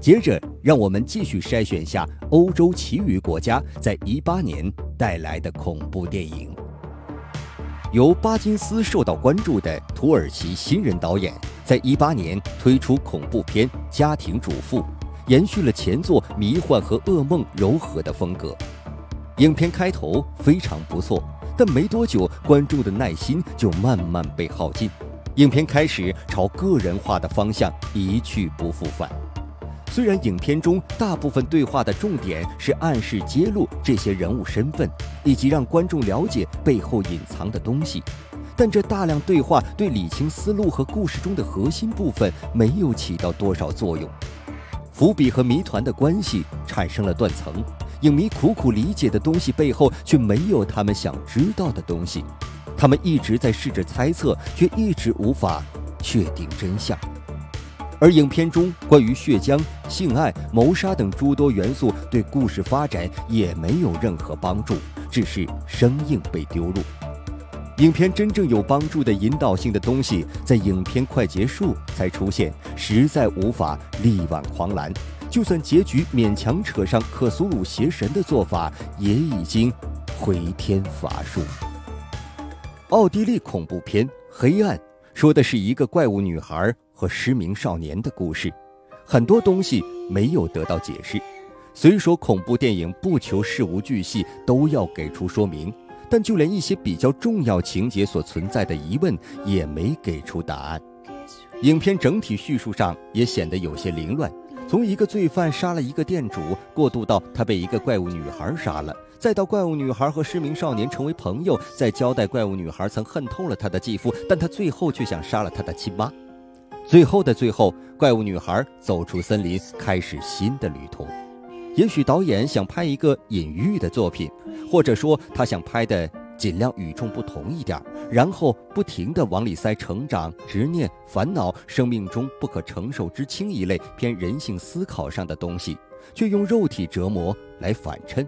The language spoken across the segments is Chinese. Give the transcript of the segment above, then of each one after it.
接着，让我们继续筛选下欧洲其余国家在一八年带来的恐怖电影。由巴金斯受到关注的土耳其新人导演，在一八年推出恐怖片《家庭主妇》，延续了前作迷幻和噩梦柔和的风格。影片开头非常不错，但没多久，观众的耐心就慢慢被耗尽，影片开始朝个人化的方向一去不复返。虽然影片中大部分对话的重点是暗示揭露这些人物身份，以及让观众了解背后隐藏的东西，但这大量对话对理清思路和故事中的核心部分没有起到多少作用。伏笔和谜团的关系产生了断层，影迷苦苦理解的东西背后却没有他们想知道的东西，他们一直在试着猜测，却一直无法确定真相。而影片中关于血浆、性爱、谋杀等诸多元素对故事发展也没有任何帮助，只是生硬被丢入。影片真正有帮助的引导性的东西，在影片快结束才出现，实在无法力挽狂澜。就算结局勉强扯上克苏鲁邪神的做法，也已经回天乏术。奥地利恐怖片《黑暗》说的是一个怪物女孩。和失明少年的故事，很多东西没有得到解释。虽说恐怖电影不求事无巨细都要给出说明，但就连一些比较重要情节所存在的疑问也没给出答案。影片整体叙述上也显得有些凌乱，从一个罪犯杀了一个店主，过渡到他被一个怪物女孩杀了，再到怪物女孩和失明少年成为朋友，再交代怪物女孩曾恨透了他的继父，但他最后却想杀了他的亲妈。最后的最后，怪物女孩走出森林，开始新的旅途。也许导演想拍一个隐喻的作品，或者说他想拍的尽量与众不同一点，然后不停地往里塞成长、执念、烦恼、生命中不可承受之轻一类偏人性思考上的东西，却用肉体折磨来反衬。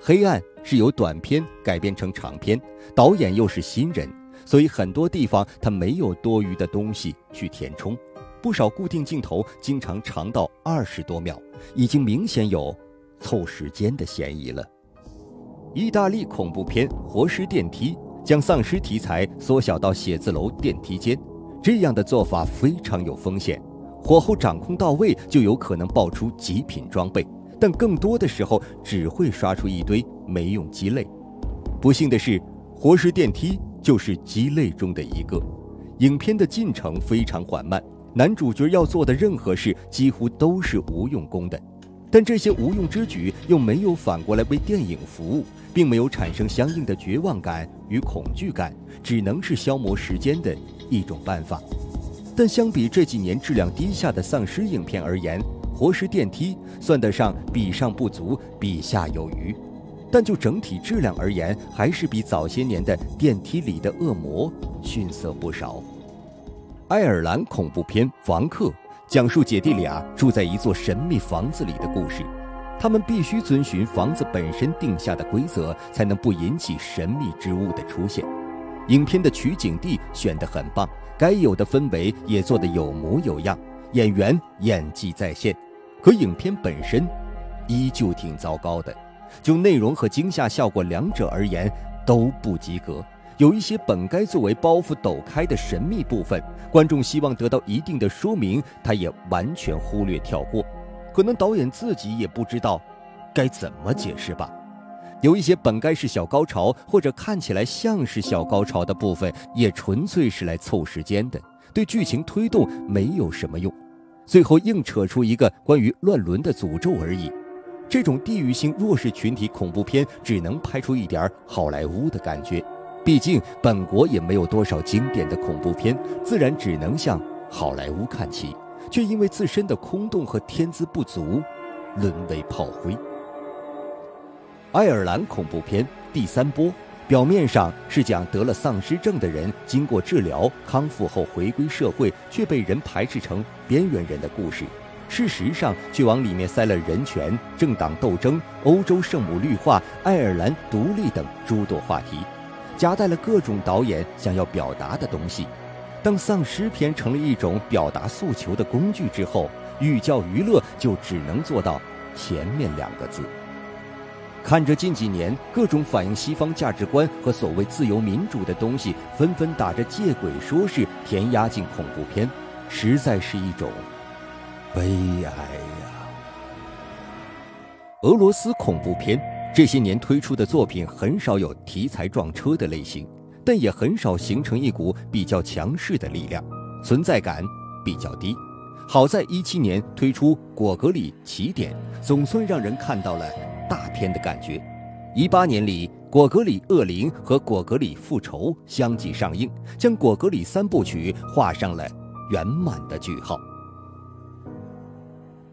黑暗是由短片改编成长片，导演又是新人。所以很多地方它没有多余的东西去填充，不少固定镜头经常长到二十多秒，已经明显有凑时间的嫌疑了。意大利恐怖片《活尸电梯》将丧尸题材缩小到写字楼电梯间，这样的做法非常有风险，火候掌控到位就有可能爆出极品装备，但更多的时候只会刷出一堆没用鸡肋。不幸的是，活尸电梯。就是鸡肋中的一个，影片的进程非常缓慢，男主角要做的任何事几乎都是无用功的，但这些无用之举又没有反过来为电影服务，并没有产生相应的绝望感与恐惧感，只能是消磨时间的一种办法。但相比这几年质量低下的丧尸影片而言，《活尸电梯》算得上比上不足，比下有余。但就整体质量而言，还是比早些年的电梯里的恶魔逊色不少。爱尔兰恐怖片《房客》讲述姐弟俩住在一座神秘房子里的故事，他们必须遵循房子本身定下的规则，才能不引起神秘之物的出现。影片的取景地选得很棒，该有的氛围也做得有模有样，演员演技在线，可影片本身依旧挺糟糕的。就内容和惊吓效果两者而言都不及格，有一些本该作为包袱抖开的神秘部分，观众希望得到一定的说明，他也完全忽略跳过。可能导演自己也不知道该怎么解释吧。有一些本该是小高潮或者看起来像是小高潮的部分，也纯粹是来凑时间的，对剧情推动没有什么用。最后硬扯出一个关于乱伦的诅咒而已。这种地域性弱势群体恐怖片只能拍出一点好莱坞的感觉，毕竟本国也没有多少经典的恐怖片，自然只能向好莱坞看齐，却因为自身的空洞和天资不足，沦为炮灰。爱尔兰恐怖片《第三波》表面上是讲得了丧尸症的人经过治疗康复后回归社会，却被人排斥成边缘人的故事。事实上，却往里面塞了人权、政党斗争、欧洲圣母绿化、爱尔兰独立等诸多话题，夹带了各种导演想要表达的东西。当丧尸片成了一种表达诉求的工具之后，寓教于乐就只能做到前面两个字。看着近几年各种反映西方价值观和所谓自由民主的东西纷纷打着借鬼说是填压进恐怖片，实在是一种悲哀呀。俄罗斯恐怖片这些年推出的作品很少有题材撞车的类型，但也很少形成一股比较强势的力量，存在感比较低。好在一七年推出《果戈里起点》，总算让人看到了。大片的感觉。一八年里，《果戈里恶灵》和《果戈里复仇》相继上映，将《果戈里三部曲》画上了圆满的句号。《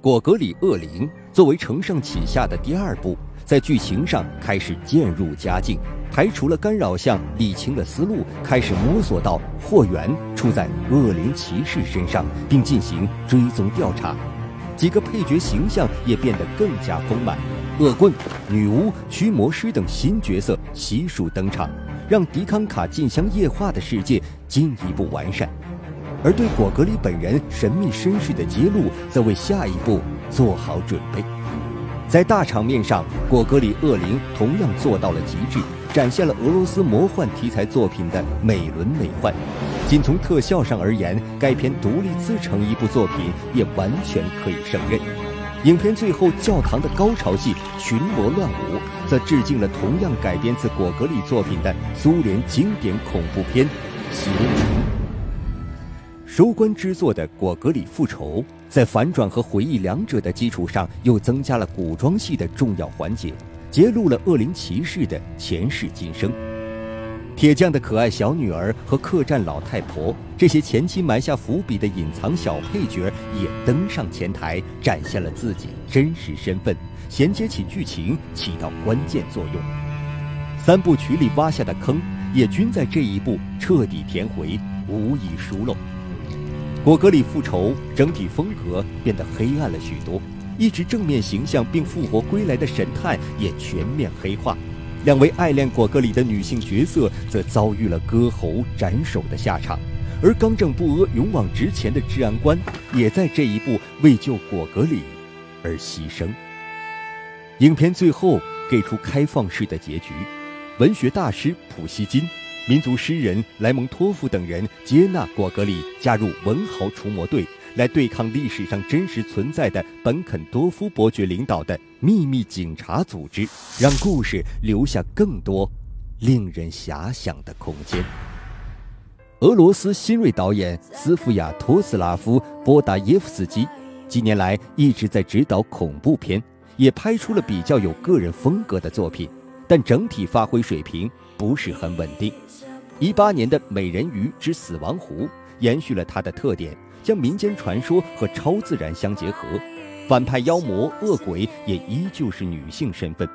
果戈里恶灵》作为承上启下的第二部，在剧情上开始渐入佳境，排除了干扰项，理清了思路，开始摸索到货源出在恶灵骑士身上，并进行追踪调查。几个配角形象也变得更加丰满。恶棍、女巫、驱魔师等新角色悉数登场，让迪康卡进香液化的世界进一步完善。而对果戈里本人神秘身世的揭露，则为下一步做好准备。在大场面上，果戈里恶灵同样做到了极致，展现了俄罗斯魔幻题材作品的美轮美奂。仅从特效上而言，该片独立自成一部作品，也完全可以胜任。影片最后教堂的高潮戏群魔乱舞，则致敬了同样改编自果戈里作品的苏联经典恐怖片《邪灵》。收官之作的《果戈里复仇》在反转和回忆两者的基础上，又增加了古装戏的重要环节，揭露了恶灵骑士的前世今生。铁匠的可爱小女儿和客栈老太婆，这些前期埋下伏笔的隐藏小配角也登上前台，展现了自己真实身份，衔接起剧情，起到关键作用。三部曲里挖下的坑，也均在这一步彻底填回，无一疏漏。果戈里复仇整体风格变得黑暗了许多，一直正面形象并复活归来的神探也全面黑化。两位爱恋果戈里的女性角色则遭遇了割喉斩首的下场，而刚正不阿、勇往直前的治安官也在这一步为救果戈里而牺牲。影片最后给出开放式的结局，文学大师普希金、民族诗人莱蒙托夫等人接纳果戈里加入文豪除魔队。来对抗历史上真实存在的本肯多夫伯爵领导的秘密警察组织，让故事留下更多令人遐想的空间。俄罗斯新锐导演斯夫亚托斯拉夫·波达耶夫斯基近年来一直在指导恐怖片，也拍出了比较有个人风格的作品，但整体发挥水平不是很稳定。一八年的《美人鱼之死亡湖》延续了它的特点。将民间传说和超自然相结合，反派妖魔恶鬼也依旧是女性身份。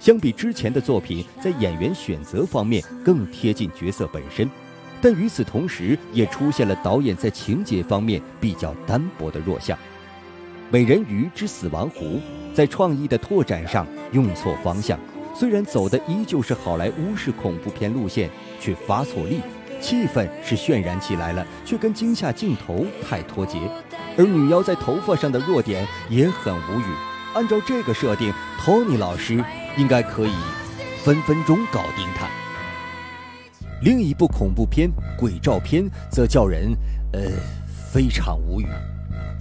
相比之前的作品，在演员选择方面更贴近角色本身，但与此同时，也出现了导演在情节方面比较单薄的弱项。《美人鱼之死亡湖》在创意的拓展上用错方向，虽然走的依旧是好莱坞式恐怖片路线，却发错力。气氛是渲染起来了，却跟惊吓镜头太脱节，而女妖在头发上的弱点也很无语。按照这个设定，Tony 老师应该可以分分钟搞定他。另一部恐怖片《鬼照片》则叫人呃非常无语。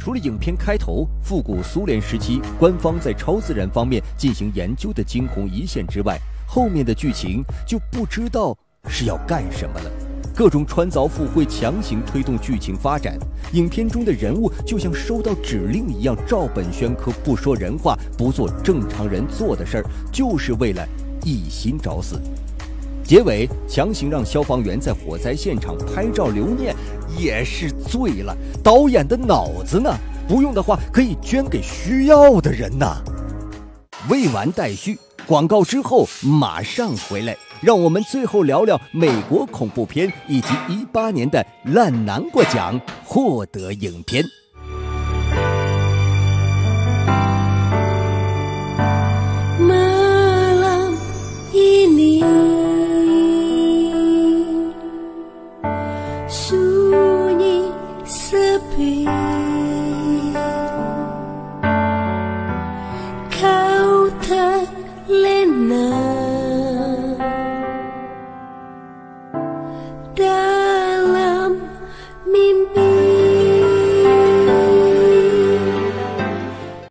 除了影片开头复古苏联时期官方在超自然方面进行研究的惊鸿一现之外，后面的剧情就不知道是要干什么了。各种穿凿附会，强行推动剧情发展。影片中的人物就像收到指令一样，照本宣科，不说人话，不做正常人做的事儿，就是为了一心找死。结尾强行让消防员在火灾现场拍照留念，也是醉了。导演的脑子呢？不用的话，可以捐给需要的人呐。未完待续，广告之后马上回来。让我们最后聊聊美国恐怖片以及一八年的烂南瓜奖获得影片。